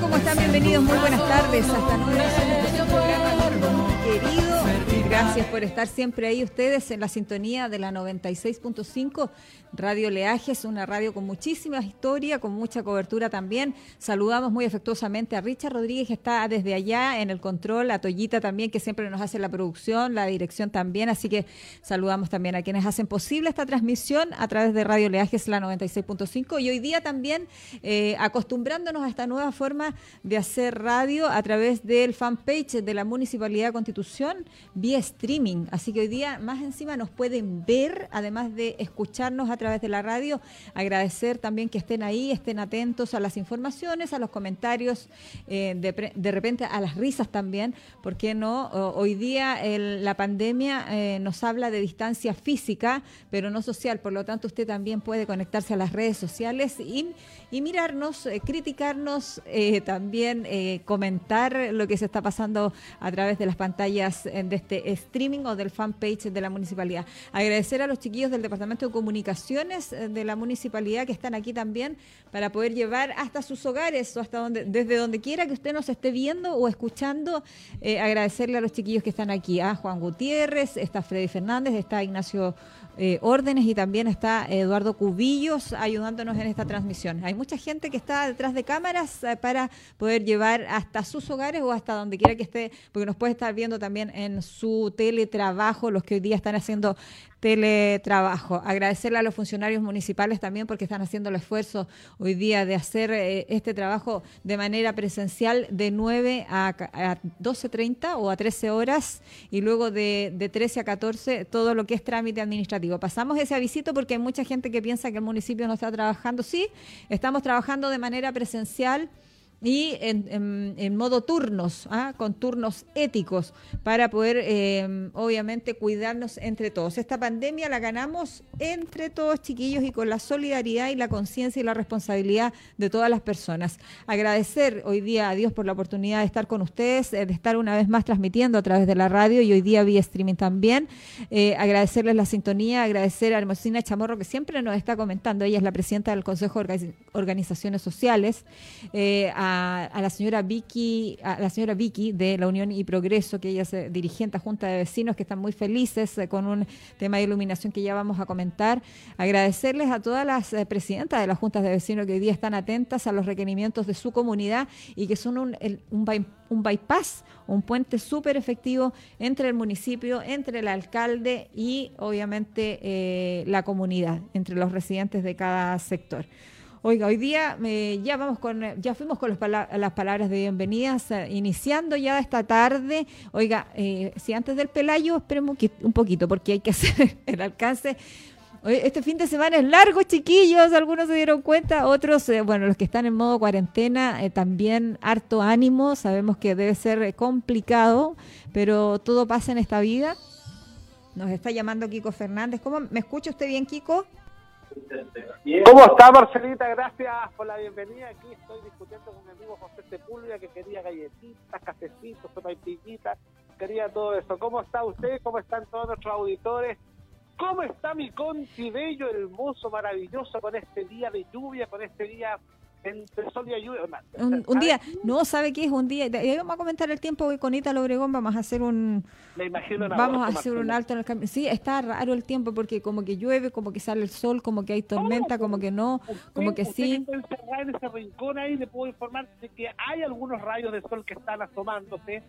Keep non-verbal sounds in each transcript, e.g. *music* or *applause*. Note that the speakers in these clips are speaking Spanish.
¿cómo están? Bienvenidos, muy buenas tardes. Hasta nueva este programa querido. Gracias por estar siempre ahí ustedes en la sintonía de la 96.5 Radio Leajes, una radio con muchísima historia, con mucha cobertura también. Saludamos muy afectuosamente a Richard Rodríguez, que está desde allá en el control, a Toyita también, que siempre nos hace la producción, la dirección también. Así que saludamos también a quienes hacen posible esta transmisión a través de Radio Leajes, la 96.5. Y hoy día también eh, acostumbrándonos a esta nueva forma de hacer radio a través del fanpage de la Municipalidad de Constitución vía streaming. Así que hoy día más encima nos pueden ver, además de escucharnos a través de la radio. Agradecer también que estén ahí, estén atentos a las informaciones, a los comentarios, eh, de, repente a las risas también, porque no? hoy día la pandemia eh, nos habla de distancia física, pero no social, por lo tanto usted también puede conectarse a las redes sociales y, mirarnos, eh, criticarnos, también comentar lo que se está pasando a través de las pantallas de este streaming o del fanpage de la municipalidad. Agradecer a los chiquillos del Departamento de Comunicación eh, de la municipalidad que están aquí también para poder llevar hasta sus hogares o hasta donde, desde donde quiera que usted nos esté viendo o escuchando. Eh, agradecerle a los chiquillos que están aquí, a Juan Gutiérrez, está Freddy Fernández, está Ignacio eh, órdenes y también está Eduardo Cubillos ayudándonos en esta transmisión. Hay mucha gente que está detrás de cámaras eh, para poder llevar hasta sus hogares o hasta donde quiera que esté, porque nos puede estar viendo también en su teletrabajo, los que hoy día están haciendo teletrabajo. Agradecerle a los funcionarios municipales también porque están haciendo el esfuerzo hoy día de hacer eh, este trabajo de manera presencial de 9 a, 12.30 o a 13 horas y luego de, de 13 a 14 todo lo que es trámite administrativo pasamos ese avisito porque hay mucha gente que piensa que el municipio no está trabajando. Sí, estamos trabajando de manera presencial y en, modo turnos, ¿ah? con turnos éticos, para poder em, obviamente cuidarnos entre todos. Esta pandemia la ganamos entre todos chiquillos y con la solidaridad y la conciencia y la responsabilidad de todas las personas. Agradecer hoy día a Dios por la oportunidad de estar con ustedes, eh, de estar una vez más transmitiendo a través de la radio y hoy día vía streaming también. Eh, agradecerles la sintonía, agradecer a Hermosina Chamorro que siempre nos está comentando, ella es la presidenta del Consejo de Organizaciones Sociales, eh, a, la señora Vicky, a la señora Vicky de la Unión y Progreso, que ella es dirigente a Junta de Vecinos, que están muy felices eh, con un tema de iluminación que ya vamos a comentar. Agradecerles a todas las eh, presidentas de las juntas de vecinos que hoy día están atentas a los requerimientos de su comunidad y que son un, un, bypass, un puente súper efectivo entre el municipio, entre el alcalde y obviamente eh, la comunidad, entre los residentes de cada sector. Oiga, hoy día eh, ya vamos con, ya fuimos con las palabras de bienvenidas, eh, iniciando ya esta tarde. Oiga, eh, si antes del Pelayo, esperemos un poquito, porque hay que *laughs* hacer el alcance. Este fin de semana es largo, chiquillos, algunos se dieron cuenta, otros, bueno, los que están en modo cuarentena, también harto ánimo, sabemos que debe ser complicado, pero todo pasa en esta vida. Nos está llamando Kiko Fernández. ¿Cómo me escucha usted bien, Kiko? ¿Cómo está Marcelita? Gracias por la bienvenida. Aquí estoy discutiendo con mi amigo José Sepúlveda que quería galletitas, cafecitos, sopa y piñitas, quería todo eso. ¿Cómo está usted? ¿Cómo están todos nuestros auditores? ¿Cómo está mi conti bello, hermoso, maravilloso con este día de lluvia, con este día entre sol y lluvia. Un, día, no sabe qué es un día. Vamos a comentar el tiempo que con Ita Obregón vamos a hacer un. vamos a hacer un alto en el cambio. Sí, está raro el tiempo porque como que llueve, como que sale el sol, como que hay tormenta, como que no, como que sí. en ese rincón ahí le puedo informar de que hay algunos rayos de sol que están asomándose.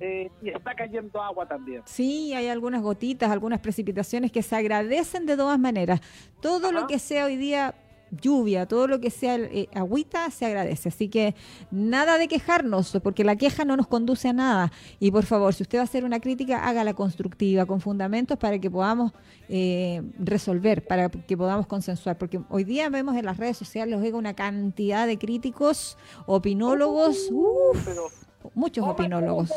Eh, y está cayendo agua también. Sí, hay algunas gotitas, algunas precipitaciones que se agradecen de todas maneras. Todo lo que sea hoy día lluvia, todo lo que sea eh, agüita, se agradece. Así que nada de quejarnos, porque la queja no nos conduce a nada. Y por favor, si usted va a hacer una crítica, hágala constructiva, con fundamentos para que podamos eh, resolver, para que podamos consensuar. Porque hoy día vemos en las redes sociales, oiga, una cantidad de críticos, opinólogos. Uf, muchos opinólogos.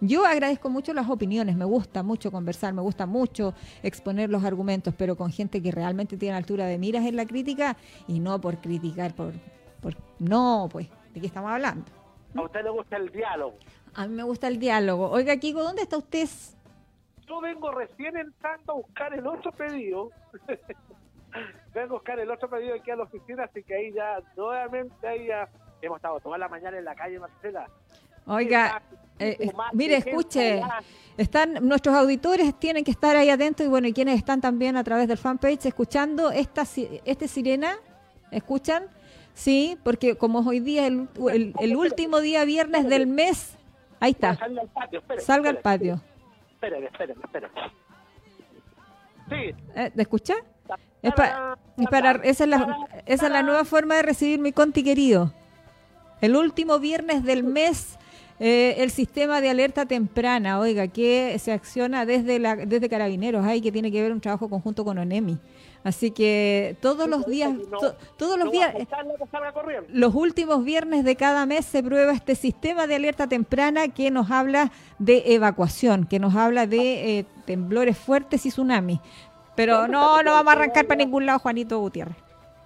Yo agradezco mucho las opiniones, me gusta mucho conversar, me gusta mucho exponer los argumentos, pero con gente que realmente tiene altura de miras en la crítica y no por criticar, por, por no, pues, ¿de qué estamos hablando? ¿A usted le gusta el diálogo? A mí me gusta el diálogo. Oiga, Kiko, ¿dónde está usted? Yo vengo recién entrando a buscar el otro pedido. *laughs* vengo a buscar el otro pedido aquí a la oficina, así que ahí ya nuevamente ahí ya hemos estado toda la mañana en la calle, Marcela. Oiga, eh, mire, escuche, están nuestros auditores tienen que estar ahí atentos y bueno, y quienes están también a través del fanpage escuchando esta este sirena, ¿escuchan? Sí, porque como hoy día el, el, último día viernes del mes, ahí está. Salga al patio, Salga al patio. Sí. ¿Eh, ¿De escuchar? Es, para, esa, es la, esa es la nueva forma de recibir mi conti querido. El último viernes del mes eh, el sistema de alerta temprana, oiga, que se acciona desde la desde Carabineros, hay que tiene que ver un trabajo conjunto con ONEMI. Así que todos los días, todos los días, los últimos viernes de cada mes se prueba este sistema de alerta temprana que nos habla de evacuación, que nos habla de eh, temblores fuertes y tsunamis. Pero no, no vamos a arrancar para ningún lado, Juanito Gutiérrez.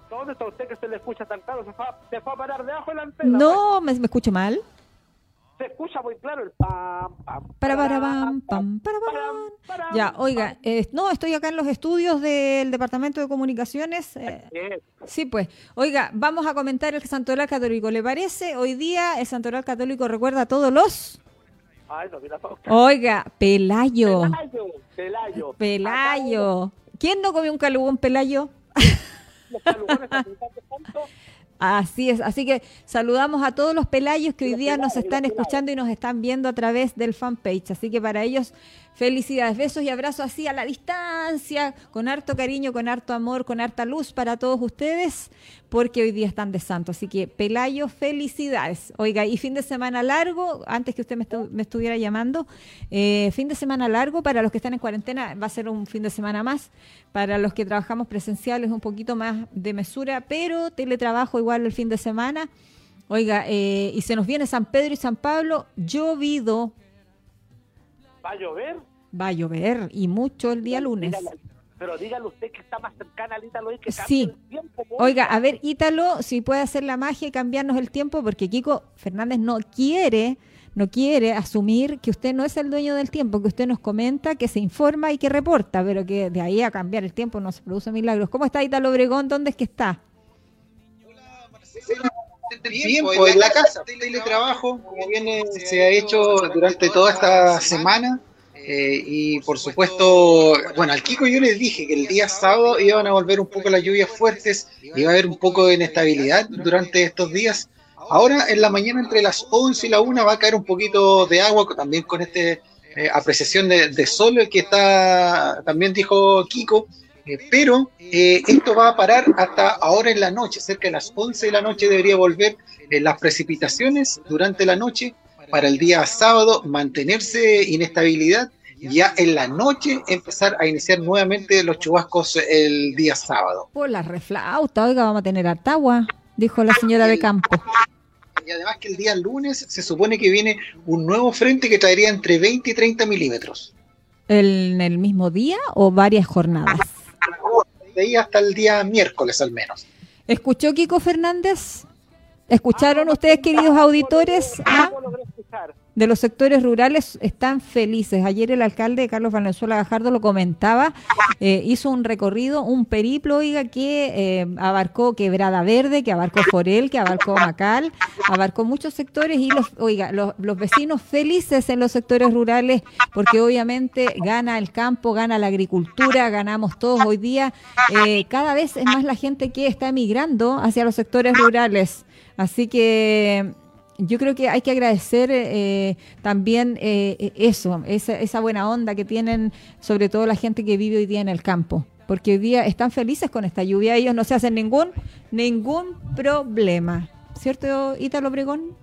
¿Dónde está usted que se le escucha tan claro? ¿Se fue, se fue a parar debajo de la antena? No, ¿me, me escucho mal? Escucha muy claro el pam, pam, para, para, pam, pam, para, pam. Ya, oiga, eh, no, estoy acá en los estudios del Departamento de Comunicaciones. Eh, sí, pues. Oiga, vamos a comentar el Santoral Católico. ¿Le parece? Hoy día el Santoral Católico recuerda a todos los... Ay, no, mira, Oiga, Pelayo. Pelayo. Pelayo. Pelayo. ¿Quién no comió un calugón Pelayo? Los calugones *laughs* Así es, así que saludamos a todos los pelayos que hoy día nos están escuchando y nos están viendo a través del fanpage. Así que para ellos, felicidades, besos y abrazos así a la distancia, con harto cariño, con harto amor, con harta luz para todos ustedes, porque hoy día están de santo. Así que Pelayo, felicidades. Oiga, y fin de semana largo, antes que usted me, estuviera llamando, eh, fin de semana largo para los que están en cuarentena, va a ser un fin de semana más. Para los que trabajamos presenciales, un poquito más de mesura, pero teletrabajo igual el fin de semana. Oiga, eh, y se nos viene San Pedro y San Pablo, llovido. ¿Va a llover? Va a llover y mucho el día lunes. pero dígale usted que está más cercana al Ítalo y que sí. el tiempo. Oiga, a ver, Ítalo, si puede hacer la magia y cambiarnos el tiempo, porque Kiko Fernández no quiere no quiere asumir que usted no es el dueño del tiempo, que usted nos comenta, que se informa y que reporta, pero que de ahí a cambiar el tiempo no se produce milagros. ¿Cómo está Italo Obregón? ¿Dónde es que está? Tiempo en la casa, teletrabajo, como viene, se ha hecho durante toda esta semana. Eh, y por supuesto, bueno, al Kiko yo les dije que el día sábado iban a volver un poco las lluvias fuertes, iba a haber un poco de inestabilidad durante estos días. Ahora en la mañana entre las 11 y la 1 va a caer un poquito de agua, también con esta eh, apreciación de, sol que está, también dijo Kiko, eh, pero eh, esto va a parar hasta ahora en la noche, cerca de las 11 de la noche debería volver las precipitaciones durante la noche para el día sábado mantenerse inestabilidad ya en la noche empezar a iniciar nuevamente los chubascos el día sábado. Por la reflauta, oiga, vamos a tener agua, dijo la señora de campo y además que el día lunes se supone que viene un nuevo frente que traería entre 20 y 30 milímetros. ¿En el mismo día o varias jornadas? De ahí hasta el día miércoles al menos. ¿Escuchó Kiko Fernández? ¿Escucharon ustedes, queridos auditores? ¿Ah? De los sectores rurales están felices. Ayer el alcalde Carlos Valenzuela Gajardo lo comentaba, eh, hizo un recorrido, un periplo, oiga, que eh, abarcó Quebrada Verde, que abarcó Forel, que abarcó Macal, abarcó muchos sectores y los, oiga, los, vecinos felices en los sectores rurales, porque obviamente gana el campo, gana la agricultura, ganamos todos hoy día. Eh, cada vez es más la gente que está emigrando hacia los sectores rurales. Así que yo creo que hay que agradecer eh, también eh, eso, esa, buena onda que tienen sobre todo la gente que vive hoy día en el campo, porque hoy día están felices con esta lluvia, ellos no se hacen ningún, ningún problema. ¿Cierto, Ítalo Obregón?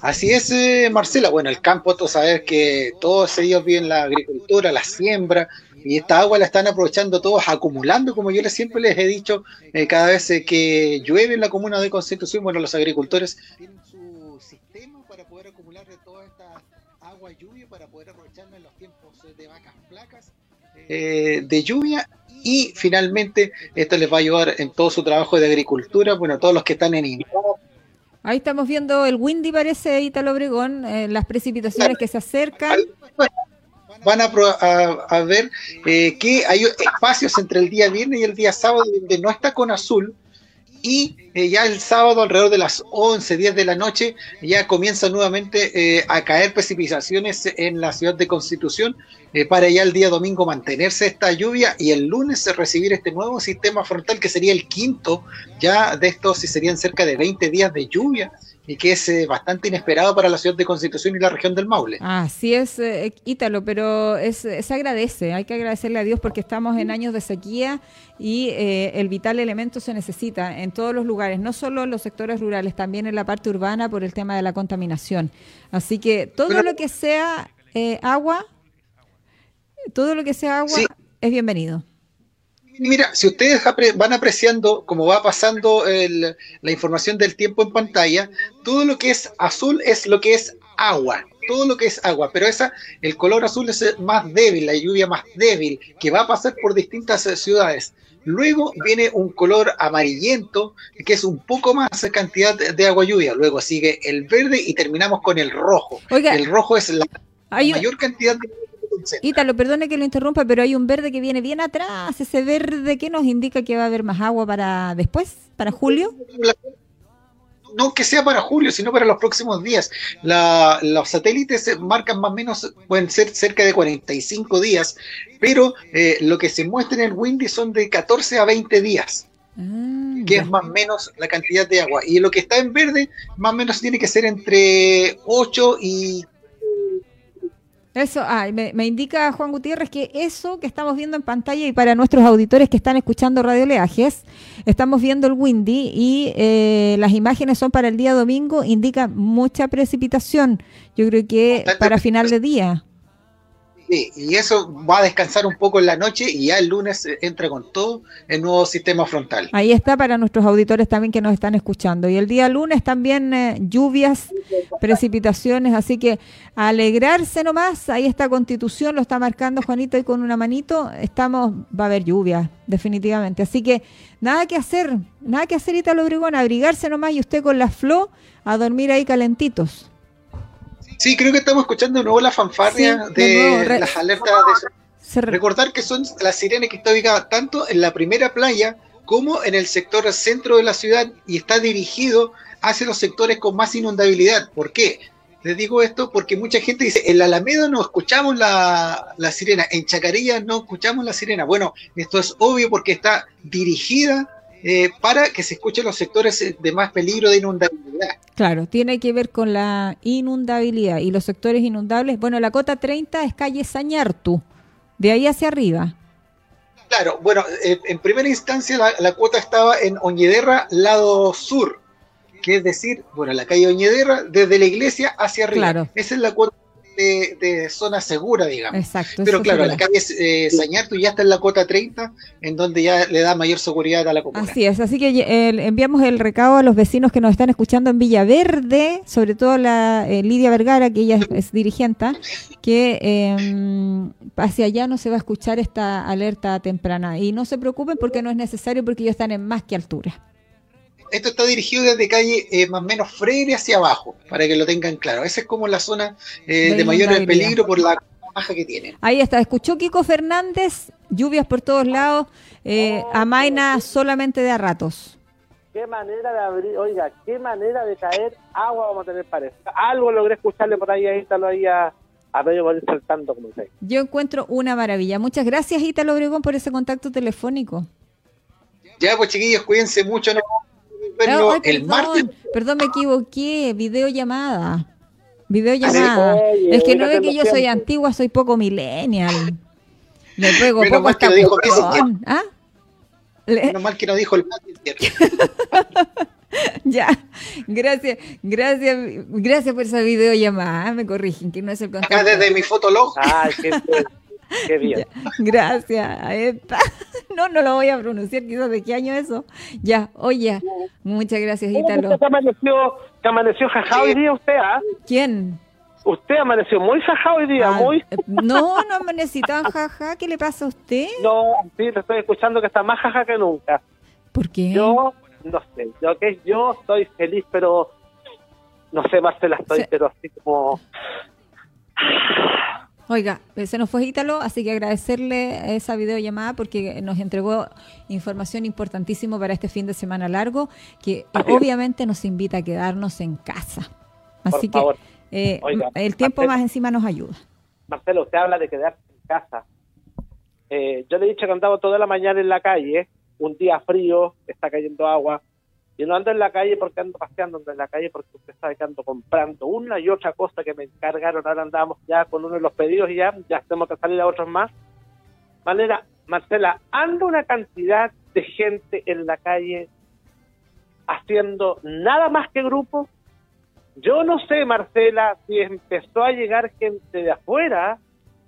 Así es, eh, Marcela. Bueno, el campo, tú sabes que todos ellos viven la agricultura, la siembra, y esta agua la están aprovechando todos, acumulando, como yo les, siempre les he dicho, cada vez que llueve en la comuna de Constitución, bueno, los agricultores Eh, de lluvia y finalmente esto les va a ayudar en todo su trabajo de agricultura, bueno, todos los que están en. Ahí estamos viendo el windy, parece, Italo Obregón, eh, las precipitaciones que se acercan. Van a, ver eh, que hay espacios entre el día viernes y el día sábado donde no está con azul y eh, ya el sábado alrededor de las 11, 10 de la noche ya comienzan nuevamente eh, a caer precipitaciones en la ciudad de Constitución eh, para ya el día domingo mantenerse esta lluvia y el lunes recibir este nuevo sistema frontal que sería el quinto ya de estos y serían cerca de 20 días de lluvia y que es eh, bastante inesperado para la ciudad de Constitución y la región del Maule. Así es, eh, Ítalo, pero es, se agradece, hay que agradecerle a Dios porque estamos en años de sequía y eh, el vital elemento se necesita en todos los lugares, no solo en los sectores rurales, también en la parte urbana por el tema de la contaminación. Así que todo lo que sea agua, todo lo que sea agua es bienvenido mira, si ustedes van apreciando cómo va pasando la información del tiempo en pantalla, todo lo que es azul es lo que es agua, todo lo que es agua, pero esa, el color azul es más débil, la lluvia más débil, que va a pasar por distintas ciudades. Luego viene un color amarillento, que es un poco más cantidad de agua lluvia. Luego sigue el verde y terminamos con el rojo. el rojo es la mayor cantidad de Ítalo, perdone que lo interrumpa, pero hay un verde que viene bien atrás. Ese verde que nos indica que va a haber más agua para después, para julio. No que sea para julio, sino para los próximos días. los satélites marcan más o menos, pueden ser cerca de 45 días, pero eh, lo que se muestra en el Windy son de 14 a 20 días. Ah, que es más o menos la cantidad de agua. Y lo que está en verde, más o menos tiene que ser entre 8 y eso, ah, me, indica Juan Gutiérrez que eso que estamos viendo en pantalla y para nuestros auditores que están escuchando Radio Leajes, estamos viendo el Windy y eh, las imágenes son para el día domingo, indica mucha precipitación. Yo creo que para final de día y eso va a descansar un poco en la noche y ya el lunes entra con todo el nuevo sistema frontal. Ahí está para nuestros auditores también que nos están escuchando. Y el día lunes también eh, lluvias, precipitaciones, así que alegrarse nomás, ahí está Constitución, lo está marcando Juanito y con una manito, estamos, va a haber lluvia, definitivamente. Así que nada que hacer, nada que hacer Italo Obregón, abrigarse nomás y usted con la flo a dormir ahí calentitos. Sí, creo que estamos escuchando de nuevo la fanfarria de, las alertas de... Recordar que son las sirenas que está ubicada tanto en la primera playa como en el sector centro de la ciudad y está dirigido hacia los sectores con más inundabilidad. ¿Por qué? Les digo esto porque mucha gente dice, en la Alameda no escuchamos la, la, sirena, en Chacarilla no escuchamos la sirena. Bueno, esto es obvio porque está dirigida eh, para que se escuchen los sectores de más peligro de inundabilidad. Claro, tiene que ver con la inundabilidad y los sectores inundables. Bueno, la cota 30 es calle Sañartu, de ahí hacia arriba. Claro, bueno, eh, en primera instancia la, cuota estaba en Oñederra, lado sur, que es decir, bueno, la calle Oñederra, desde la iglesia hacia arriba. Claro. Esa es la cuota de, zona segura, digamos. Exacto. Pero claro, la calle eh, Sañartu ya está en la cuota 30, en donde ya le da mayor seguridad a la comunidad. Así es, así que enviamos el recado a los vecinos que nos están escuchando en Villaverde, sobre todo la eh, Lidia Vergara, que ella es, dirigente, que em, hacia allá no se va a escuchar esta alerta temprana. Y no se preocupen porque no es necesario, porque ellos están en más que altura esto está dirigido desde calle eh, más o menos Freire hacia abajo, para que lo tengan claro. Esa es como la zona eh, de, mayor peligro por la baja que tienen. Ahí está, escuchó Kiko Fernández, lluvias por todos lados, eh, oh, amaina solamente de a ratos. Qué manera de abrir, oiga, qué manera de caer agua vamos a tener para Algo logré escucharle por ahí, ahí está lo ahí a, a medio morir saltando, como dice. Yo encuentro una maravilla. Muchas gracias, Ítalo Obregón, por ese contacto telefónico. Ya, pues chiquillos, cuídense mucho, no el perdón, Perdón, me equivoqué. Videollamada. Videollamada. es que no ve que yo soy antigua, soy poco millennial. Le pego poco a esta cuestión. ¿Ah? Menos mal que no dijo el *laughs* ya, gracias, gracias, gracias por esa videollamada. Me corrigen que no es el contacto. Acá desde mi fotolog. Ay, *laughs* qué bien. gracias. *laughs* No, no lo voy a pronunciar, quizás de qué año eso. Ya, oye, muchas gracias, Ítalo. ¿Qué amaneció, que amaneció jajá hoy día usted, ah? ¿Quién? Usted amaneció muy jajá hoy día, muy... Eh, no, no amanecí tan jajá. ¿Qué le pasa a usted? No, sí, te estoy escuchando que está más jaja que nunca. ¿Por qué? Yo, no sé, yo que yo estoy feliz, pero... No sé, Marcela, estoy, pero así como... Oiga, eh, se nos fue Ítalo, así que agradecerle esa videollamada porque nos entregó información importantísima para este fin de semana largo, que obviamente nos invita a quedarnos en casa. Así que eh, el tiempo más encima nos ayuda. Marcelo, usted habla de quedarse en casa. Eh, yo le he dicho que andaba toda la mañana en la calle, un día frío, está cayendo agua, y no ando en la calle porque ando paseando, en la calle porque usted sabe que ando comprando una y otra cosa que me encargaron. Ahora andamos ya con uno de los pedidos y ya, ya tenemos que salir a otros más. Manera, Marcela, anda una cantidad de gente en la calle haciendo nada más que grupo. Yo no sé, Marcela, si empezó a llegar gente de afuera,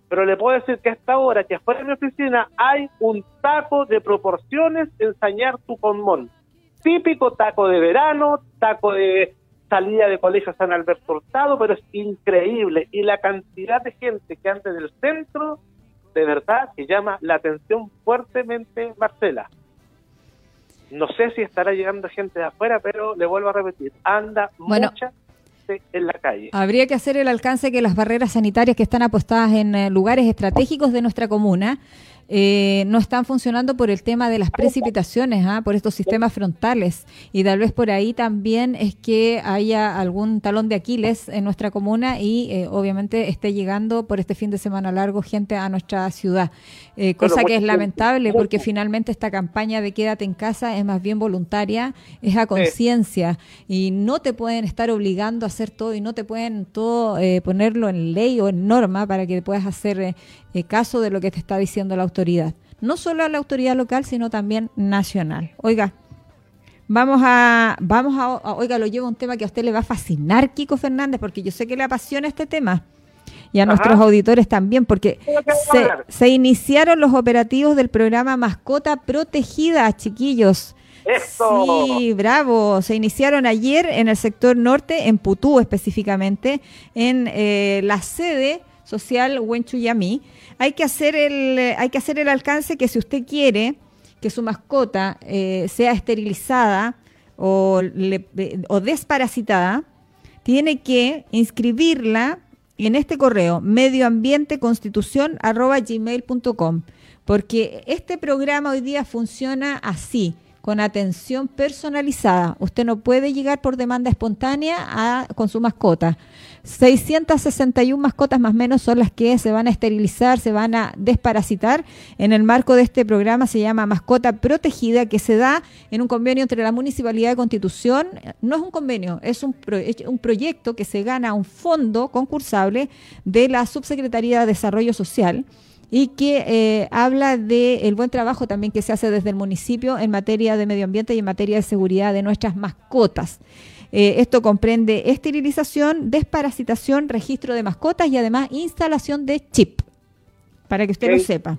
pero le puedo decir que a esta hora, que afuera de mi oficina, hay un taco de proporciones en Sañar tu Conmón típico taco de verano, taco de salida de colegio San Alberto Hurtado, pero es increíble. Y la cantidad de gente que anda del centro, de verdad, que llama la atención fuertemente Marcela. No sé si estará llegando gente de afuera, pero le vuelvo a repetir, anda mucha gente en la calle. Habría que hacer el alcance que las barreras sanitarias que están apostadas en eh, lugares estratégicos de nuestra comuna eh, no están funcionando por el tema de las precipitaciones, ¿ah? por estos sistemas frontales. Y tal vez por ahí también es que haya algún talón de Aquiles en nuestra comuna y eh, obviamente esté llegando por este fin de semana largo gente a nuestra ciudad. Eh, cosa que es lamentable porque finalmente esta campaña de quédate en casa es más bien voluntaria, es a conciencia y no te pueden estar obligando a hacer todo y no te pueden todo ponerlo en ley o en norma para que puedas hacer caso de lo que te está diciendo la autoridad no solo a la autoridad local, sino también nacional. Oiga, vamos a, vamos a, oiga, lo llevo un tema que a usted le va a fascinar, Kiko Fernández, porque yo sé que le apasiona este tema. Y a nuestros auditores también, porque se, se, iniciaron los operativos del programa Mascota Protegida, chiquillos. Sí, bravo. Se iniciaron ayer en el sector norte, en Putú específicamente, en eh, la sede social Huenchuyamí hay que hacer el, hay que hacer el alcance que si usted quiere que su mascota eh, sea esterilizada o, o desparasitada, tiene que inscribirla en este correo medioambienteconstitución.gmail.com porque este programa hoy día funciona así, con atención personalizada. Usted no puede llegar por demanda espontánea a, con su mascota. 661 mascotas más menos son las que se van a esterilizar, se van a desparasitar. En el marco de este programa se llama Mascota Protegida, que se da en un convenio entre la Municipalidad de Constitución. No es un convenio, es un, un proyecto que se gana un fondo concursable de la Subsecretaría de Desarrollo Social y que eh, habla del buen trabajo también que se hace desde el municipio en materia de medio ambiente y en materia de seguridad de nuestras mascotas. Eh, esto comprende esterilización, desparasitación, registro de mascotas y además instalación de chip, para que usted lo sepa.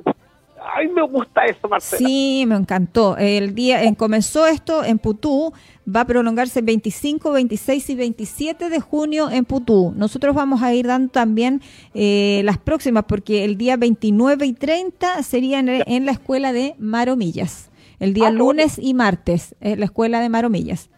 Ay, me gusta eso, Marcela. Sí, me encantó. El día en, comenzó esto en Putú, va a prolongarse el 25, 26 y 27 de junio en Putú. Nosotros vamos a ir dando también eh, las próximas, porque el día 29 y 30 serían en, la escuela de Maromillas. El día ah, lunes y martes, en la escuela de Maromillas.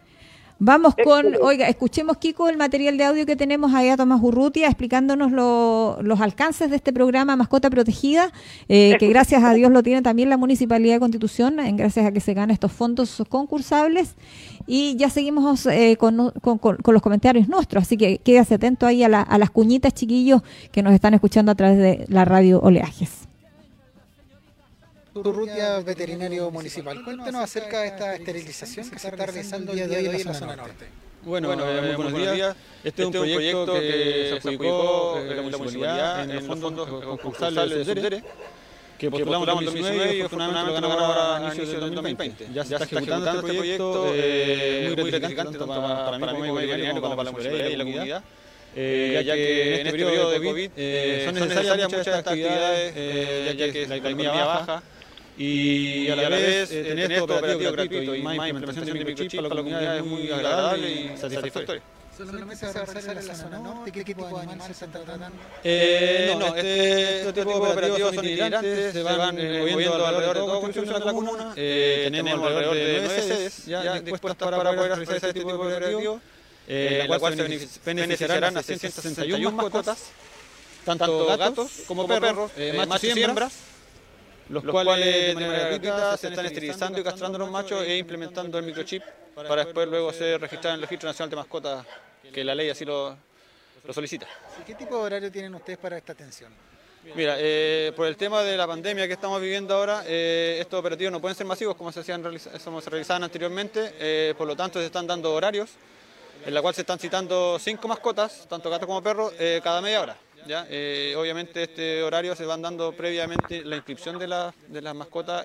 Vamos con, oiga, escuchemos Kiko el material de audio que tenemos ahí a Tomás Urrutia explicándonos los alcances de este programa Mascota Protegida, eh, que gracias a Dios lo tiene también la Municipalidad de Constitución, en gracias a que se ganan estos fondos concursables. Y ya seguimos eh, con, los comentarios nuestros, así que quédese atento ahí a, a las cuñitas, chiquillos, que nos están escuchando a través de la radio Oleajes. Turrutia, veterinario municipal. Cuéntanos acerca de esta esterilización que se está realizando el día de hoy en la zona norte. Bueno, bueno eh, muy buenos días. Este, es un este proyecto que se adjudicó la municipalidad en el fondo concursal de Subdere, que postulamos en 2019 y afortunadamente lo ganamos ahora a inicios del 2020. Ya se está ejecutando este proyecto, eh, muy gratificante tanto para, mí como veterinario como para la municipalidad y la comunidad. Eh, ya que en este periodo de COVID son necesarias muchas actividades, ya que la economía baja, y, a la vez eh, tener esto operativo gratuito y más implementación de microchip para la comunidad es muy agradable y satisfactorio. ¿Solamente se va a realizar en la zona norte? ¿Qué, tipo de animales se están tratando? Eh, no, este, este tipo de operativos son itinerantes, se van eh, moviendo alrededor de toda construcción de la comuna. Eh, tenemos alrededor de nueve sedes ya dispuestas para poder realizar este tipo de operativos, eh, la cual se beneficiarán a 161 mascotas tanto gatos como perros, machos y hembras, los, cuales de manera gratuita se están esterilizando y castrando los machos e implementando el microchip para después luego ser registrado en el Registro Nacional de Mascotas, que la ley así lo, lo solicita. ¿Qué tipo de horario tienen ustedes para esta atención? Mira, eh, por el tema de la pandemia que estamos viviendo ahora, eh, estos operativos no pueden ser masivos como se, hacían, como se realizaban anteriormente, eh, por lo tanto se están dando horarios en la cual se están citando cinco mascotas, tanto gatos como perros, cada media hora. ¿Ya? obviamente este horario se van dando previamente la inscripción de, de las mascotas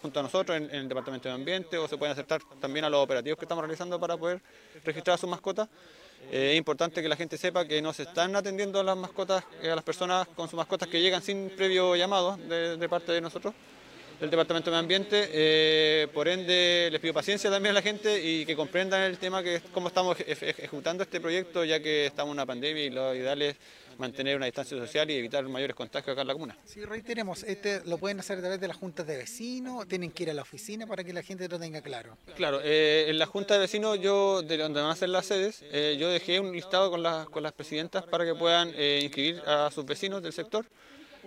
junto a nosotros en, el Departamento de Ambiente o se pueden aceptar también a los operativos que estamos realizando para poder registrar a sus mascotas. Eh, es importante que la gente sepa que no se están atendiendo a las mascotas, eh, a las personas con sus mascotas que llegan sin previo llamado de, parte de nosotros, del Departamento de Ambiente. Eh, por ende, les pido paciencia también a la gente y que comprendan el tema que cómo estamos ejecutando este proyecto, ya que estamos en una pandemia y lo ideal es mantener una distancia social y evitar mayores contagios acá en la comuna. Sí, reiteremos, este lo pueden hacer a través de las juntas de vecinos, tienen que ir a la oficina para que la gente lo tenga claro. Claro, eh, en la junta de vecinos, yo de donde van a ser las sedes, eh, yo dejé un listado con las, con las presidentas para que puedan eh, inscribir a sus vecinos del sector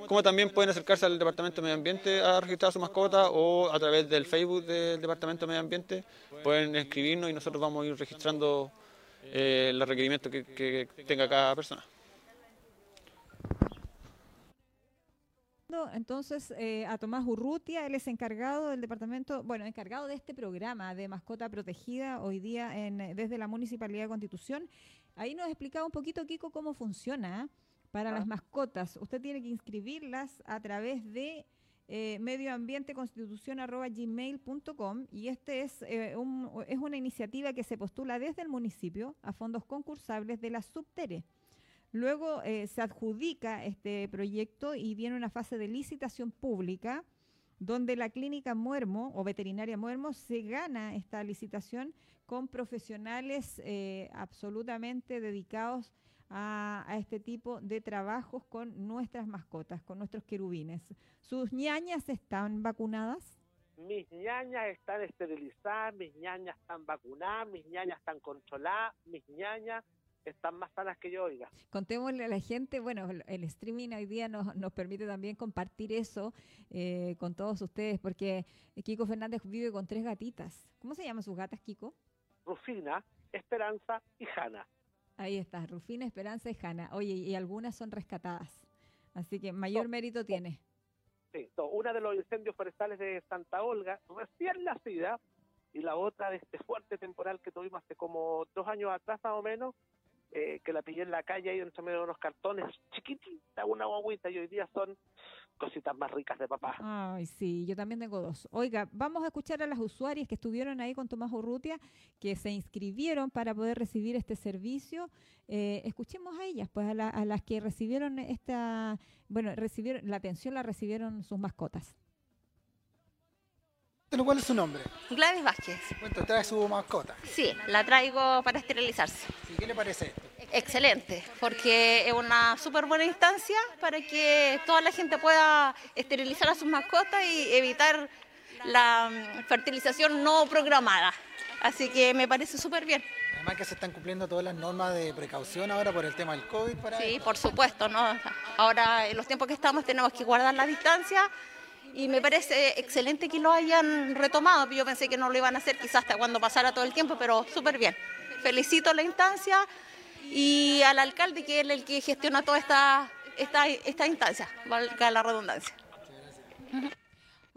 como también pueden acercarse al Departamento de Medio Ambiente a registrar su mascota o a través del Facebook del Departamento de Medio Ambiente pueden escribirnos y nosotros vamos a ir registrando los requerimientos que tenga cada persona. Entonces, eh, a Tomás Urrutia, él es encargado del departamento, bueno, encargado de este programa de mascota protegida hoy día en, desde la Municipalidad de Constitución. Ahí nos explicaba un poquito, Kiko, cómo funciona para las ah. mascotas. Usted tiene que inscribirlas a través de eh, medioambienteconstitución.gmail.com y este es, eh, es una iniciativa que se postula desde el municipio a fondos concursables de la Subtere. Luego eh, se adjudica este proyecto y viene una fase de licitación pública donde la clínica Muermo o veterinaria Muermo se gana esta licitación con profesionales eh, absolutamente dedicados a, este tipo de trabajos con nuestras mascotas, con nuestros querubines. ¿Sus ñañas están vacunadas? Mis ñañas están esterilizadas, mis ñañas están vacunadas, mis ñañas están controladas, mis ñañas están más sanas que yo, oiga. Contémosle a la gente, bueno, el streaming hoy día nos, nos permite también compartir eso eh, con todos ustedes, porque Kiko Fernández vive con tres gatitas. ¿Cómo se llaman sus gatas, Kiko? Rufina, Esperanza y Jana. Ahí está, Rufina, Esperanza y Jana. Oye, y algunas son rescatadas. Así que mayor mérito tiene. Sí, una de los incendios forestales de Santa Olga, recién nacida, y la otra de este fuerte temporal que tuvimos hace como dos años atrás más o menos, eh, que la pillé en la calle ahí entre medio de unos cartones, chiquitita, una guaguita, y hoy día son cositas más ricas de papá. Ay, sí, yo también tengo dos. Oiga, vamos a escuchar a las usuarias que estuvieron ahí con Tomás Urrutia, que se inscribieron para poder recibir este servicio. Eh, escuchemos a ellas, pues a, a las que recibieron esta, bueno, recibieron la atención la recibieron sus mascotas. ¿Cuál es su nombre? Gladys Vázquez. ¿Cuánto trae su mascota? Sí, la traigo para esterilizarse. ¿Qué le parece esto? Excelente, porque es una súper buena instancia para que toda la gente pueda esterilizar a sus mascotas y evitar la mm, fertilización no programada. Así que me parece súper bien. Además que se están cumpliendo todas las normas de precaución ahora por el tema del COVID. Para sí, por supuesto. ¿no? Ahora, en los tiempos que estamos, tenemos que guardar la distancia y me parece excelente que lo hayan retomado. Yo pensé que no lo iban a hacer quizás hasta cuando pasara todo el tiempo, pero súper bien. Felicito la instancia y al alcalde que es el que gestiona toda esta, esta, esta instancia, valga la redundancia.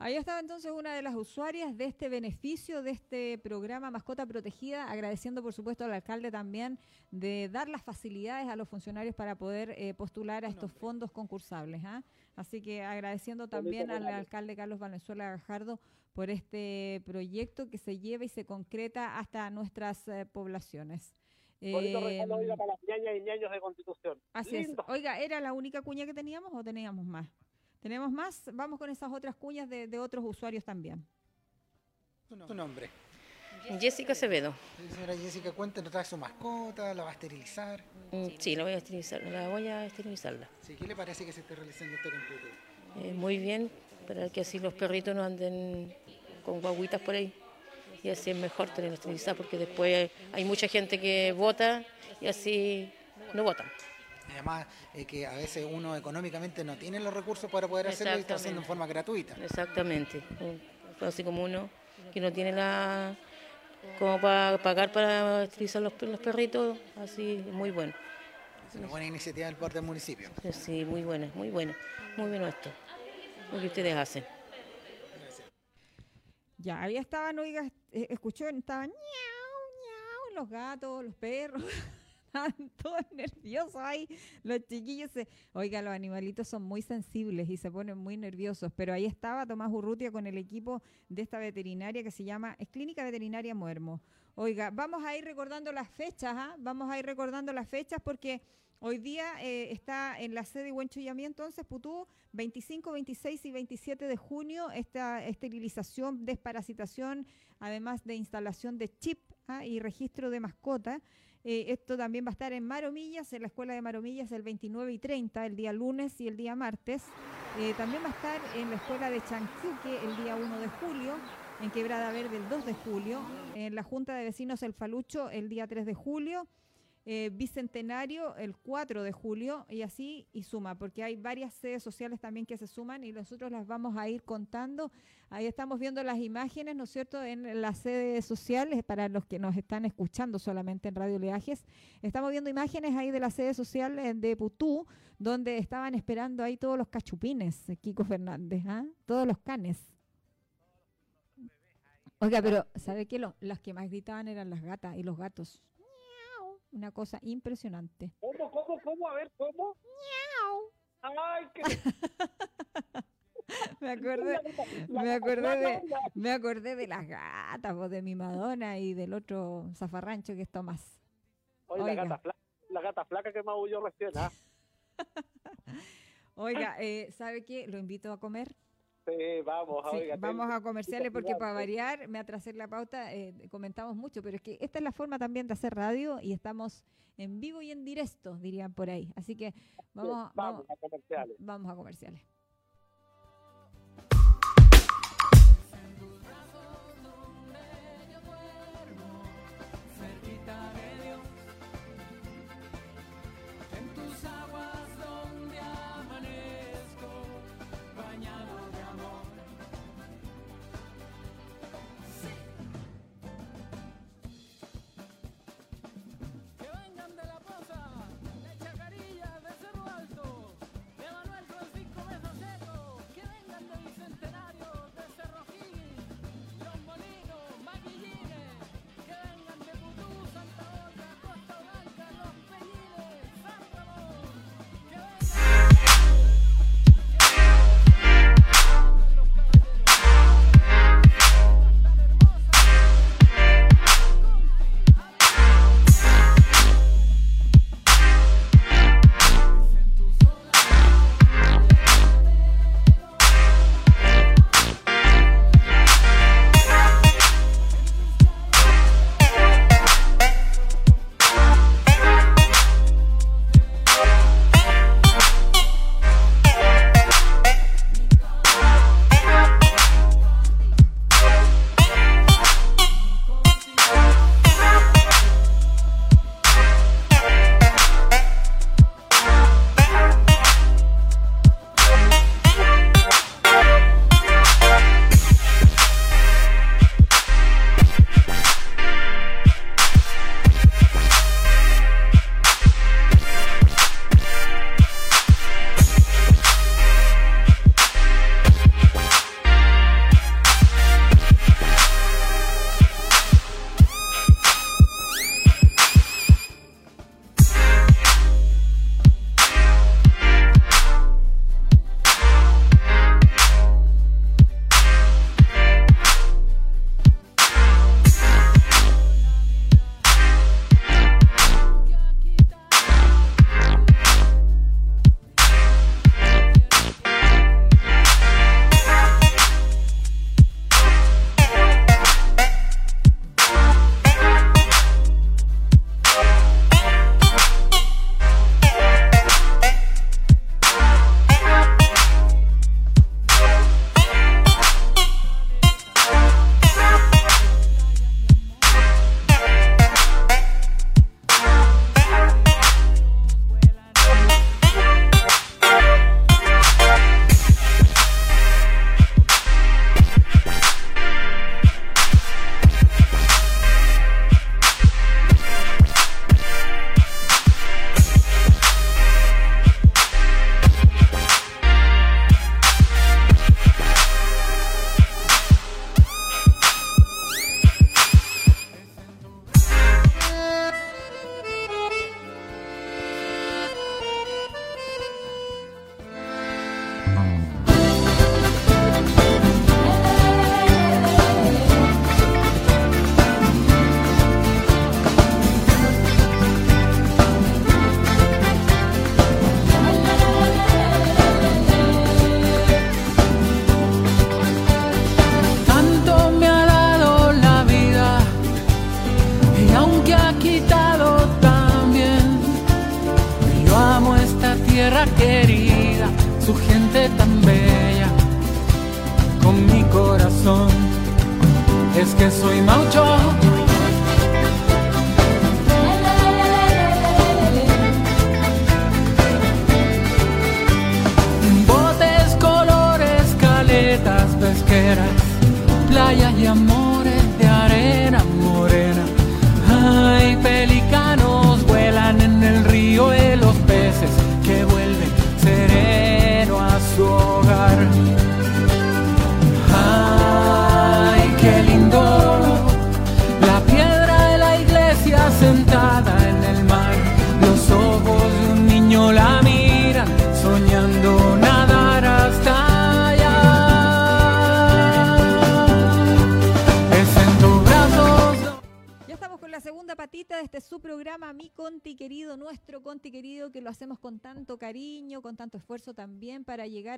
Ahí estaba entonces una de las usuarias de este beneficio, de este programa Mascota Protegida, agradeciendo por supuesto al alcalde también de dar las facilidades a los funcionarios para poder eh, postular a estos fondos concursables. ¿ah? Así que agradeciendo también al alcalde Carlos Valenzuela Gajardo por este proyecto que se lleva y se concreta hasta nuestras eh, poblaciones. Bonito eh, para las ñañas y ñaños de Constitución. Así es. Oiga, ¿era la única cuña que teníamos o teníamos más? ¿Tenemos más? Vamos con esas otras cuñas de, otros usuarios también. Tu nombre. Jessica Acevedo. Señora Jessica, cuéntanos, trae su mascota? ¿La va a esterilizar? Mm, sí, la voy a esterilizar, la voy a esterilizarla. Sí, ¿Qué le parece que se esté realizando este completo? Eh, muy bien, para que así los perritos no anden con guaguitas por ahí. Y así es mejor tener esterilizar porque después hay mucha gente que vota y así no votan. además eh, que a veces uno económicamente no tiene los recursos para poder hacerlo y está haciendo en forma gratuita. Exactamente, así como uno que no tiene la como para pagar para utilizar los, los perritos, así muy bueno. Es una buena iniciativa del parte del municipio. Sí, muy buena, muy buena, muy bueno esto, lo que ustedes hacen. Ya, ahí estaban, oiga, eh, escuchó, estaban ñau, ñau, los gatos, los perros. *laughs* Estaban todos nerviosos ahí, los chiquillos. Se... Oiga, los animalitos son muy sensibles y se ponen muy nerviosos, pero ahí estaba Tomás Urrutia con el equipo de esta veterinaria que se llama, es Clínica Veterinaria Muermo. Oiga, vamos a ir recordando las fechas, ¿ah? vamos a ir recordando las fechas porque hoy día eh, está en la sede Huenchuyamí, entonces, Putú, 25, 26 y 27 de junio, esta esterilización, desparasitación, además de instalación de chip ¿ah? y registro de mascota. Eh, esto también va a estar en Maromillas, en la Escuela de Maromillas el 29 y 30, el día lunes y el día martes. Eh, también va a estar en la Escuela de Chanquique el día 1 de julio, en Quebrada Verde el 2 de julio, en la Junta de Vecinos El Falucho el día 3 de julio eh, bicentenario el 4 de julio y así y suma, porque hay varias sedes sociales también que se suman y nosotros las vamos a ir contando. Ahí estamos viendo las imágenes, ¿no es cierto?, en las sedes sociales, para los que nos están escuchando solamente en Radio Leajes. Estamos viendo imágenes ahí de la sede social eh, de Putú, donde estaban esperando ahí todos los cachupines, eh, Kiko Fernández, ¿ah? todos los canes. Oiga, pero ¿sabe qué? las que más gritaban eran las gatas y los gatos. Una cosa impresionante. ¿Cómo, cómo, cómo? A ver, ¿cómo? ¡Miau! ¡Ay, qué... *laughs* me acordé, me acordé de, me acordé de las gatas, de mi Madonna y del otro zafarrancho que es Tomás. Oye, la gata, flaca, la gata flaca que maulló recién, ¿ah? *laughs* Oiga, *laughs* eh, ¿sabe qué? Lo invito a comer vamos, vamos a comerciales porque para variar, me atrasé la pauta, eh, comentamos mucho, pero es que esta es la forma también de hacer radio y estamos en vivo y en directo, dirían por ahí. Así que vamos, vamos, a comerciales. Vamos a comerciales.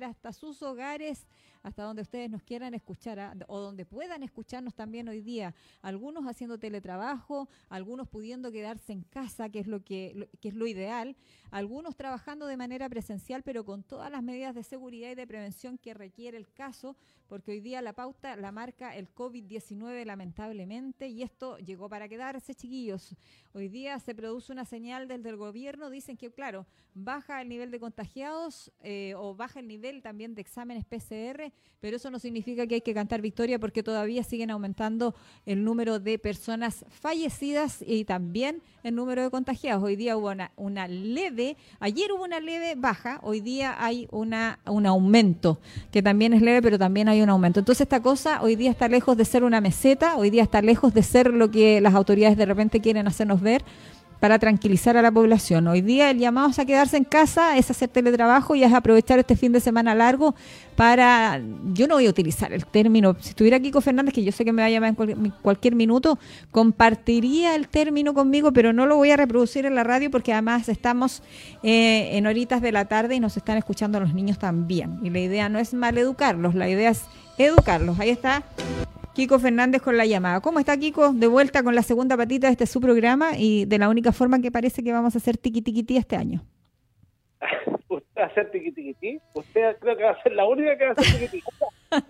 Hasta sus hogares, hasta donde ustedes nos quieran escuchar ah, o donde puedan escucharnos también hoy día. Algunos haciendo teletrabajo, algunos pudiendo quedarse en casa, que es lo que, lo- que es lo ideal, algunos trabajando de manera presencial, pero con todas las medidas de seguridad y de prevención que requiere el caso, porque hoy día la pauta la marca el COVID-19 lamentablemente y esto llegó para quedarse, chiquillos. Hoy día se produce una señal desde el gobierno, dicen que, claro, baja el nivel de contagiados eh, o baja el nivel también de exámenes PCR, pero eso no significa que hay que cantar victoria porque todavía siguen aumentando el número de personas fallecidas y también el número de contagiados. Hoy día hubo una, una leve, ayer hubo una leve baja, hoy día hay una, un aumento, que también es leve, pero también hay un aumento. Entonces esta cosa hoy día está lejos de ser una meseta, hoy día está lejos de ser lo que las autoridades de repente quieren hacernos ver para tranquilizar a la población. Hoy día el llamado es a quedarse en casa, es hacer teletrabajo y es aprovechar este fin de semana largo para, yo no voy a utilizar el término, si estuviera Kiko Fernández, que yo sé que me va a llamar en cual- cualquier minuto, compartiría el término conmigo, pero no lo voy a reproducir en la radio porque además estamos eh, en horitas de la tarde y nos están escuchando los niños también. Y la idea no es maleducarlos, la idea es educarlos. Ahí está Kiko Fernández con la llamada. ¿Cómo está Kiko? De vuelta con la segunda patita de este su programa y de la única forma que parece que vamos a hacer tiqui tiqui ti este año. *laughs* ¿Usted va a hacer tiqui tiqui ti? Usted creo que va a ser la única que va a hacer tiqui tiqui *laughs*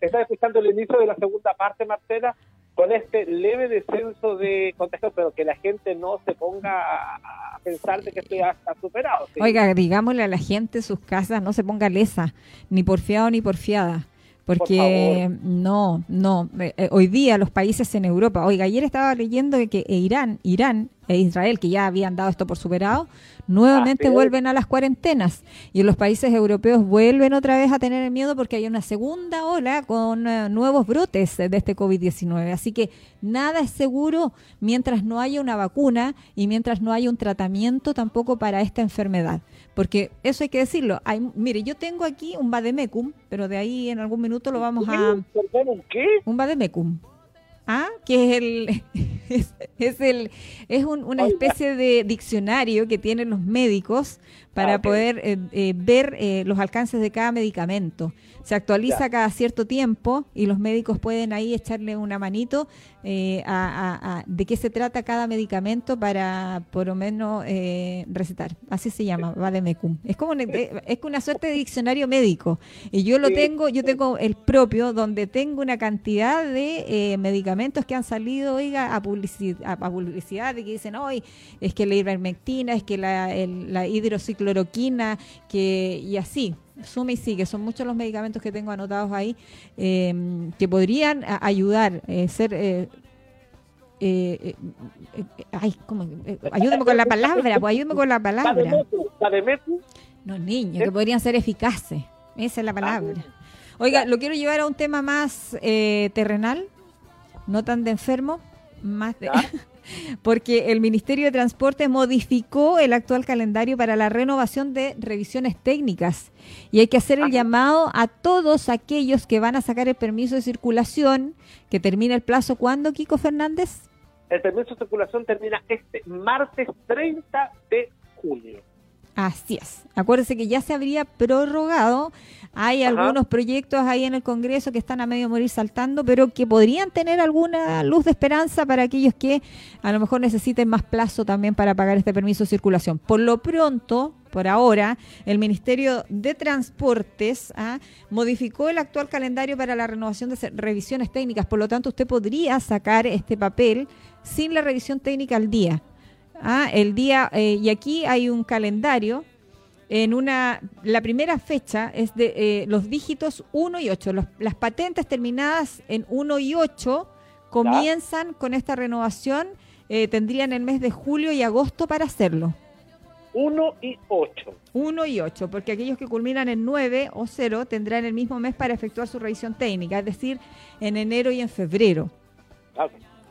Estaba escuchando, el inicio de la segunda parte, Marcela, con este leve descenso de contagios, pero que la gente no se ponga a, pensar de que esto ya está superado. ¿sí? Oiga, digámosle a la gente en sus casas, no se ponga lesa, ni porfiado ni porfiada. Porque no, no, eh, eh, hoy día los países en Europa, oiga, ayer estaba leyendo que Irán, Irán e Israel, que ya habían dado esto por superado, nuevamente vuelven a las cuarentenas y los países europeos vuelven otra vez a tener el miedo porque hay una segunda ola con eh, nuevos brotes de este COVID-19. Así que nada es seguro mientras no haya una vacuna y mientras no haya un tratamiento tampoco para esta enfermedad. Porque eso hay que decirlo. Hay, mire, yo tengo aquí un vademecum, pero de ahí en algún minuto lo vamos a... ¿Perdón, un qué? Un vademecum. ¿Ah? Que es el... *laughs* Es, es el es un- una especie de diccionario que tienen los médicos para Ah, ok. poder eh, eh, ver eh, los alcances de cada medicamento. Se actualiza Ya. cada cierto tiempo y los médicos pueden ahí echarle una manito eh, a, a- a- de qué se trata cada medicamento para por lo menos eh, recetar. Así se llama, Vademecum. Es como una, es una suerte de diccionario médico. Y yo lo Sí. tengo, yo tengo el propio donde tengo una cantidad de eh, medicamentos que han salido, oiga, a publicidad, a publicidad de que dicen, hoy es que la ivermectina, es que la, el- la hidroxicloroquina, que y así. Suma y sigue, son muchos los medicamentos que tengo anotados ahí eh, que podrían ayudar, eh, ser eh, eh, eh, ay, ¿cómo? Eh, ayúdeme con la palabra, pues ayúdeme con la palabra. No, niños, que podrían ser eficaces. Esa es la palabra. Oiga, lo quiero llevar a un tema más eh, terrenal, no tan de enfermo, más de... *laughs* Porque el Ministerio de Transporte modificó el actual calendario para la renovación de revisiones técnicas y hay que hacer el llamado a todos aquellos que van a sacar el permiso de circulación, que termina el plazo, ¿cuándo, Kiko Fernández? El permiso de circulación termina este martes 30 de junio. Así es. Acuérdese que ya se habría prorrogado. Hay Ajá. algunos proyectos ahí en el Congreso que están a medio morir saltando, pero que podrían tener alguna luz de esperanza para aquellos que a lo mejor necesiten más plazo también para pagar este permiso de circulación. Por lo pronto, por ahora, el Ministerio de Transportes ¿ah? modificó el actual calendario para la renovación de revisiones técnicas. Por lo tanto, usted podría sacar este papel sin la revisión técnica al día. ¿Ah? El día eh, y aquí hay un calendario. En una, la primera fecha es de eh, los dígitos 1 y 8. las patentes terminadas en 1 y 8 comienzan con esta renovación. Eh, tendrían el mes de julio y agosto para hacerlo. 1 y 8. 1 y 8, porque aquellos que culminan en 9 o 0 tendrán el mismo mes para efectuar su revisión técnica, es decir, en enero y en febrero.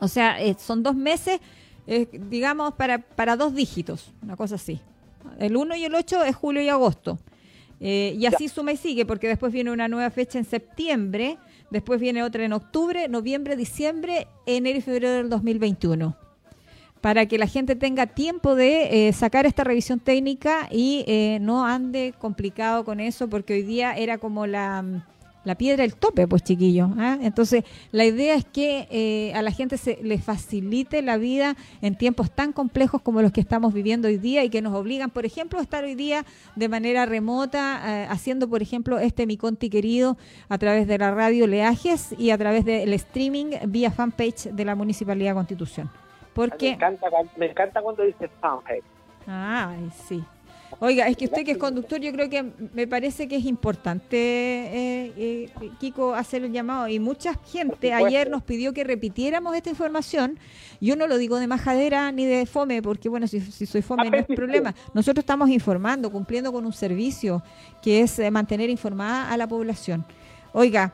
O sea, eh, son dos meses, eh, digamos, para, para dos dígitos, una cosa así. El 1 y el 8 es julio y agosto. Eh, y así suma y sigue, porque después viene una nueva fecha en septiembre, después viene otra en octubre, noviembre, diciembre, enero y febrero del 2021 para que la gente tenga tiempo de eh, sacar esta revisión técnica y eh, no ande complicado con eso, porque hoy día era como la, la piedra del tope, pues chiquillos. ¿ah? Entonces, la idea es que eh, a la gente se le facilite la vida en tiempos tan complejos como los que estamos viviendo hoy día y que nos obligan, por ejemplo, a estar hoy día de manera remota, haciendo, por ejemplo, este mi conti querido a través de la radio Leajes y a través del streaming vía fanpage de la Municipalidad de Constitución. Porque... Me encanta, me encanta cuando dice fanpage. Ay, sí. Oiga, es que usted que es conductor, yo creo que me parece que es importante, eh, eh, Kiko, hacer el llamado. Y mucha gente ayer nos pidió que repitiéramos esta información. Yo no lo digo de majadera ni de fome, porque bueno, si, soy fome no es problema. Nosotros estamos informando, cumpliendo con un servicio que es eh, mantener informada a la población. Oiga,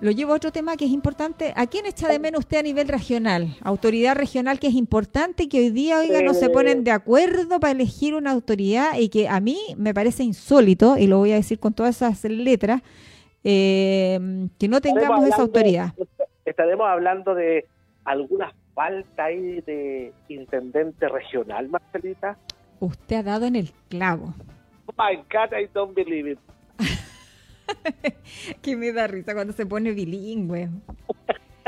lo llevo a otro tema que es importante. ¿A quién echa de menos usted a nivel regional? Autoridad regional que es importante y que hoy día, oiga, no se ponen de acuerdo para elegir una autoridad y que a mí me parece insólito, y lo voy a decir con todas esas letras, eh, que no tengamos esa autoridad. Estaremos hablando de alguna falta ahí de intendente regional, Marcelita. Usted ha dado en el clavo. Oh my God, I don't believe it. *laughs* *laughs* que me da risa cuando se pone bilingüe.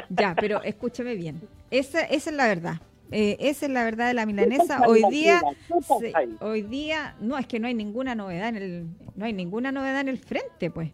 Ya, pero escúchame bien. Esa, esa es la verdad. Eh, esa es la verdad de la milanesa. Hoy día, hoy día, no es que no hay ninguna novedad en el, no hay ninguna novedad en el frente, pues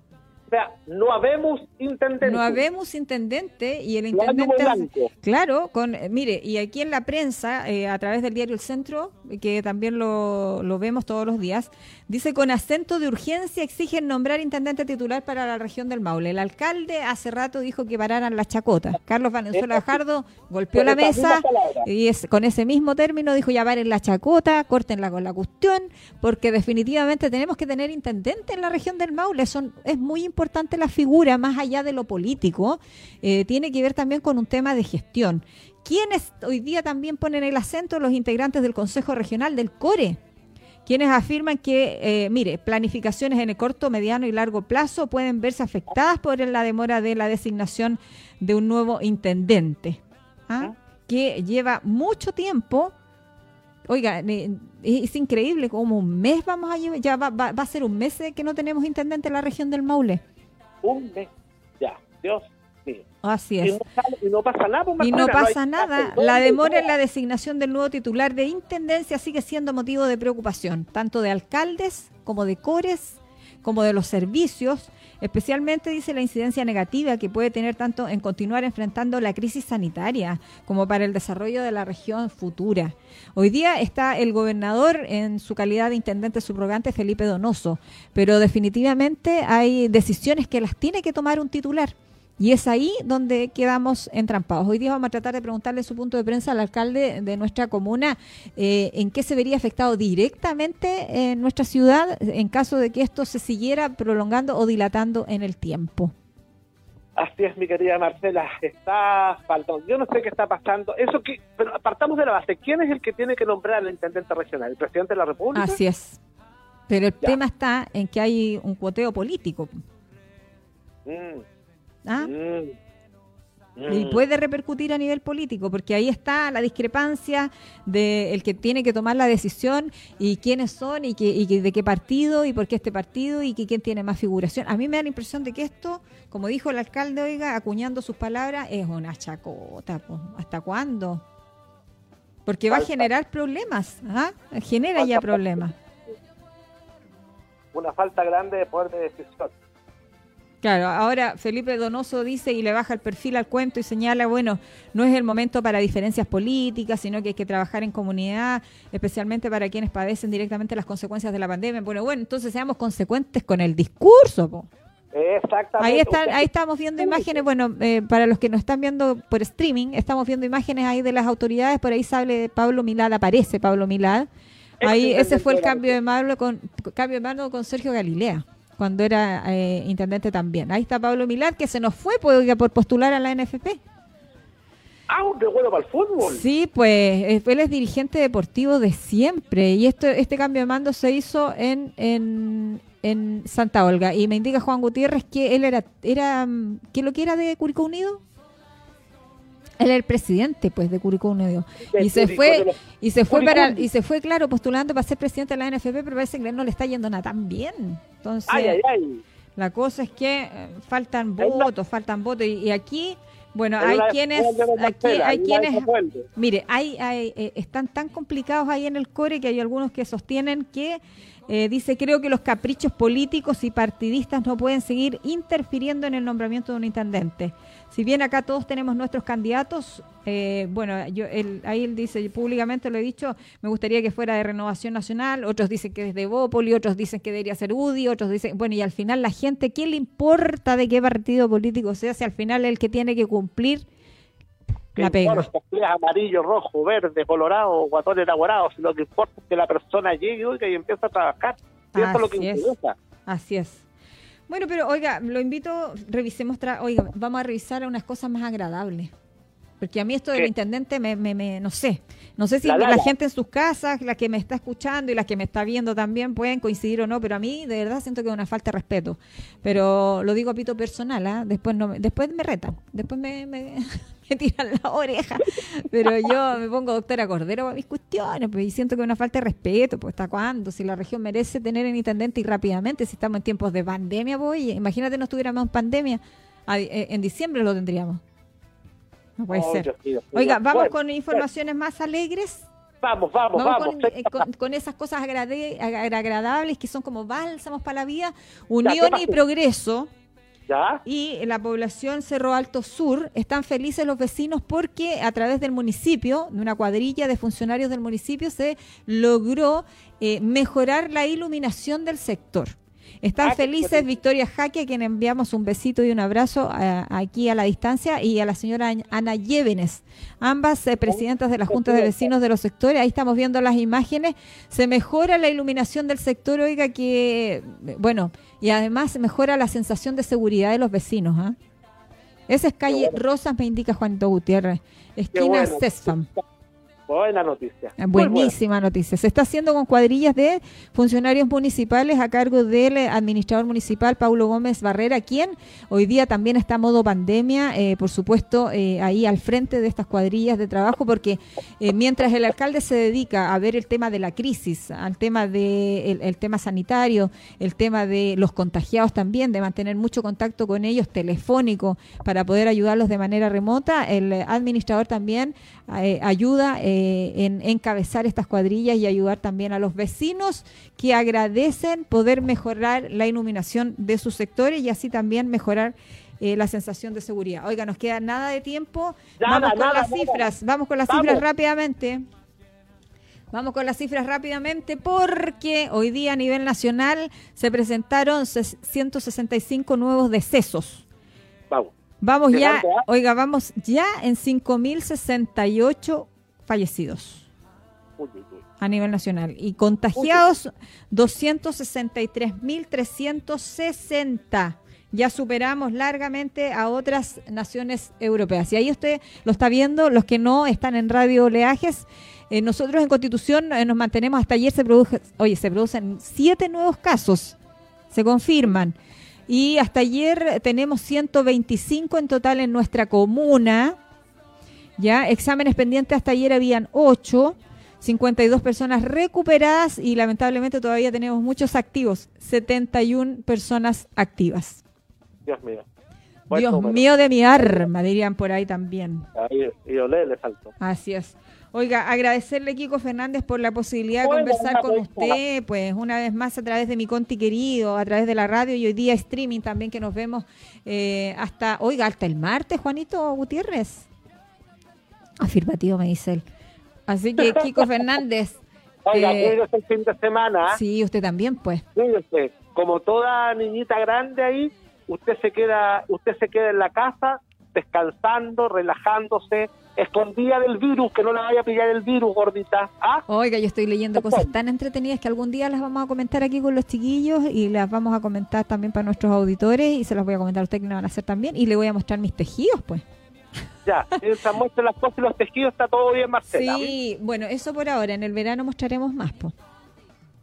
no habemos intendente. No habemos intendente y el intendente. claro, con mire, y aquí en la prensa, eh, a través del diario El Centro, que también lo, lo, vemos todos los días, dice: con acento de urgencia exigen nombrar intendente titular para la región del Maule. El alcalde hace rato dijo que pararan las chacotas. Carlos Valenzuela Bajardo golpeó la mesa y es, con ese mismo término dijo: ya paren la chacota, córtenla con la cuestión, porque definitivamente tenemos que tener intendente en la región del Maule. Son, es muy importante importante la figura, más allá de lo político, eh, tiene que ver también con un tema de gestión. ¿Quiénes hoy día también ponen el acento? Los integrantes del Consejo Regional del CORE, quienes afirman que, eh, mire, planificaciones en el corto, mediano y largo plazo pueden verse afectadas por la demora de la designación de un nuevo intendente, ¿ah? que lleva mucho tiempo. Oiga, es increíble, como un mes vamos a llevar, ya va, va, a ser un mes que no tenemos intendente en la región del Maule un mes. Ya, Dios. Así es. Y no, pasa nada. Pues, y no pasa nada. La demora en la designación del nuevo titular de Intendencia sigue siendo motivo de preocupación, tanto de alcaldes como de cores, como de los servicios, especialmente dice la incidencia negativa que puede tener tanto en continuar enfrentando la crisis sanitaria como para el desarrollo de la región futura. Hoy día está el gobernador en su calidad de intendente subrogante Felipe Donoso, pero definitivamente hay decisiones que las tiene que tomar un titular. Y es ahí donde quedamos entrampados. Hoy día vamos a tratar de preguntarle su punto de prensa al alcalde de nuestra comuna eh, en qué se vería afectado directamente en nuestra ciudad en caso de que esto se siguiera prolongando o dilatando en el tiempo. Así es, mi querida Marcela. Está faltando. Yo no sé qué está pasando. Eso que, pero apartamos de la base. ¿Quién es el que tiene que nombrar al intendente regional? ¿El presidente de la República? Así es. Pero el tema está en que hay un cuoteo político. Mm. ¿Ah? Mm. Y mm. puede repercutir a nivel político, porque ahí está la discrepancia de el que tiene que tomar la decisión y quiénes son y, que, de qué partido y por qué este partido y que quién tiene más figuración. A mí me da la impresión de que esto, como dijo el alcalde, oiga, acuñando sus palabras, es una chacota. ¿Hasta cuándo? Porque va a generar problemas, ¿ah? genera ya problemas. una falta grande de poder de decisión. Claro, ahora Felipe Donoso dice y le baja el perfil al cuento y señala, bueno, no es el momento para diferencias políticas, sino que hay que trabajar en comunidad, especialmente para quienes padecen directamente las consecuencias de la pandemia. Bueno, bueno, entonces seamos consecuentes con el discurso. Po. Exactamente. Ahí, están, ahí estamos viendo imágenes, bueno, eh, para los que nos están viendo por streaming, estamos viendo imágenes ahí de las autoridades, por ahí sale Pablo Milad, aparece Pablo Milad. Ahí ese fue el cambio de mando con cambio de mando con Sergio Galilea cuando era eh, intendente también. Ahí está Pablo Milad, que se nos fue pues, por postular a la NFP. Ah, qué bueno para el fútbol. Sí, pues él es dirigente deportivo de siempre y esto, este cambio de mando se hizo en, en, en Santa Olga y me indica Juan Gutiérrez que él era, era ¿qué lo que era de Curicó Unido? Él era el presidente, pues, de Curicó Unido. Y se fue, y se fue para, y se fue, claro, postulando para ser presidente de la NFP, pero parece que no le está yendo nada tan bien. Entonces, la cosa es que eh, faltan votos, faltan votos. Y, aquí, bueno, hay quienes, aquí hay quienes, mire, hay, hay eh, están tan complicados ahí en el core que hay algunos que sostienen que eh, dice, creo que los caprichos políticos y partidistas no pueden seguir interfiriendo en el nombramiento de un intendente. Si bien acá todos tenemos nuestros candidatos, eh, bueno, yo, ahí él dice, públicamente lo he dicho, me gustaría que fuera de Renovación Nacional, otros dicen que es de Bópoli, otros dicen que debería ser UDI, otros dicen, bueno, y al final la gente, ¿qué le importa de qué partido político sea si al final el que tiene que cumplir la pega? amarillo, rojo, verde, colorado, guatones elaborados, lo que importa es que la persona llegue y empiece a trabajar. eso es lo que interesa. Así es. Bueno, pero oiga, lo invito, revisemos, oiga, vamos a revisar unas cosas más agradables. Porque a mí esto del intendente, me, me, me, no sé, no sé si la, gente en sus casas, la que me está escuchando y la que me está viendo también pueden coincidir o no, pero a mí de verdad siento que es una falta de respeto. Pero lo digo a pito personal, ¿ah? después no, después me retan, después me, me, *laughs* tiran la oreja. Pero yo me pongo doctora Cordero para mis cuestiones, pues, y siento que es una falta de respeto, pues hasta cuándo, si la región merece tener un intendente y rápidamente, si estamos en tiempos de pandemia, pues, imagínate no estuviéramos en pandemia, eh, en diciembre lo tendríamos. No puede ser. Oiga, vamos con informaciones más alegres. Vamos, vamos, vamos. Eh, con, esas cosas agradables que son como bálsamos para la vida. Unión y progreso. ¿Ya? Y la población Cerro Alto Sur están felices los vecinos porque a través del municipio, de una cuadrilla de funcionarios del municipio, se logró eh, mejorar la iluminación del sector. Están ah, felices Victoria Jaque, a quien enviamos un besito y un abrazo eh, aquí a la distancia, y a la señora Ana Llévenes, ambas eh, presidentas de la Junta de Vecinos de los sectores. Ahí estamos viendo las imágenes. Se mejora la iluminación del sector, oiga, que, bueno, y además se mejora la sensación de seguridad de los vecinos. ¿ah? Esa es calle Rosas, me indica Juanito Gutiérrez, esquina Cesfam. Buena noticia. Buenísima noticia. Se está haciendo con cuadrillas de funcionarios municipales a cargo del administrador municipal Paulo Gómez Barrera, quien hoy día también está modo pandemia, eh, por supuesto, eh, ahí al frente de estas cuadrillas de trabajo, porque eh, mientras el alcalde se dedica a ver el tema de la crisis, al tema de el, tema sanitario, el tema de los contagiados también, de mantener mucho contacto con ellos telefónico para poder ayudarlos de manera remota, el administrador también ayuda. Eh, en encabezar estas cuadrillas y ayudar también a los vecinos que agradecen poder mejorar la iluminación de sus sectores y así también mejorar eh, la sensación de seguridad. Oiga, nos queda nada de tiempo. vamos con las cifras, vamos con las cifras rápidamente. Vamos con las cifras rápidamente porque hoy día a nivel nacional se presentaron 165 nuevos decesos. Vamos. Vamos ya, oiga, vamos ya en 5.068 fallecidos a nivel nacional y contagiados 263.360. Ya superamos largamente a otras naciones europeas. Y ahí usted lo está viendo, los que no están en Radio Oleajes. Eh, nosotros en Constitución eh, nos mantenemos, hasta ayer se produjo, oye, se producen siete nuevos casos, se confirman. Y hasta ayer tenemos 125 en total en nuestra comuna ya, exámenes pendientes hasta ayer habían 8, 52 personas recuperadas y lamentablemente todavía tenemos muchos activos, 71 personas activas. Dios mío. Dios mío de mi arma, dirían por ahí también. Ahí, y olé le faltó. Así es. Oiga, agradecerle Kiko Fernández por la posibilidad de conversar con usted, pues una vez más a través de mi Conti querido, a través de la radio y hoy día streaming también que nos vemos eh, hasta, oiga, hasta el martes, Juanito Gutiérrez. Afirmativo, me dice él. Así que *laughs* Kiko Fernández. Oiga, eh, el fin de semana. Sí, usted también, pues. Cuídese. Como toda niñita grande ahí, usted se queda, usted se queda en la casa descansando, relajándose, escondida del virus, que no la vaya a pillar el virus, gordita. ¿Ah? Oiga, yo estoy leyendo cosas tan entretenidas que algún día las vamos a comentar aquí con los chiquillos y las vamos a comentar también para nuestros auditores y se las voy a comentar a usted que me van a hacer también y le voy a mostrar mis tejidos, pues. Ya, mientras muestra las cosas y los tejidos está todo bien, Marcela. Sí, bueno, eso por ahora. En el verano mostraremos más, pues.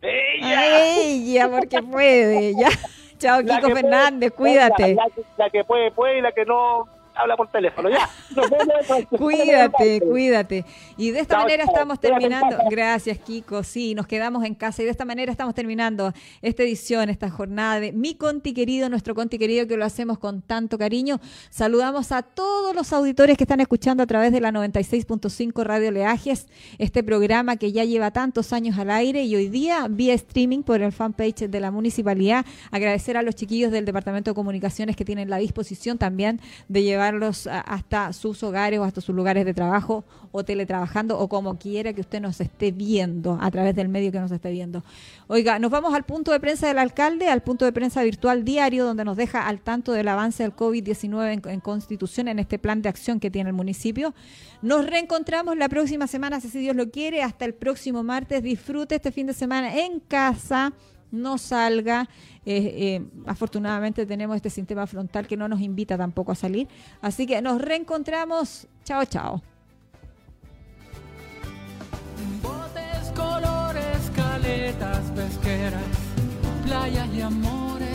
¡Ella! ¡Ella! Porque puede, ya. *laughs* Chao, Kiko Fernández, cuídate. la, que puede, puede y la que no habla por teléfono, ya. *laughs* cuídate, cuídate. Y de esta manera estamos terminando. Gracias, Kiko. Sí, nos quedamos en casa y de esta manera estamos terminando esta edición, esta jornada de Mi Conti querido, nuestro Conti querido, que lo hacemos con tanto cariño. Saludamos a todos los auditores que están escuchando a través de la 96.5 Radio Leajes, este programa que ya lleva tantos años al aire y hoy día vía streaming por el fanpage de la municipalidad. Agradecer a los chiquillos del Departamento de Comunicaciones que tienen la disposición también de llevar hasta sus hogares o hasta sus lugares de trabajo o teletrabajando o como quiera que usted nos esté viendo a través del medio que nos esté viendo. Oiga, nos vamos al punto de prensa del alcalde, al punto de prensa virtual diario donde nos deja al tanto del avance del COVID-19 en, Constitución en este plan de acción que tiene el municipio. Nos reencontramos la próxima semana, si Dios lo quiere, hasta el próximo martes. Disfrute este fin de semana en casa no salga. Eh, eh, afortunadamente tenemos este sistema frontal que no nos invita tampoco a salir. Así que nos reencontramos. Chao, chao. Botes, colores, caletas, pesqueras, playas y amor.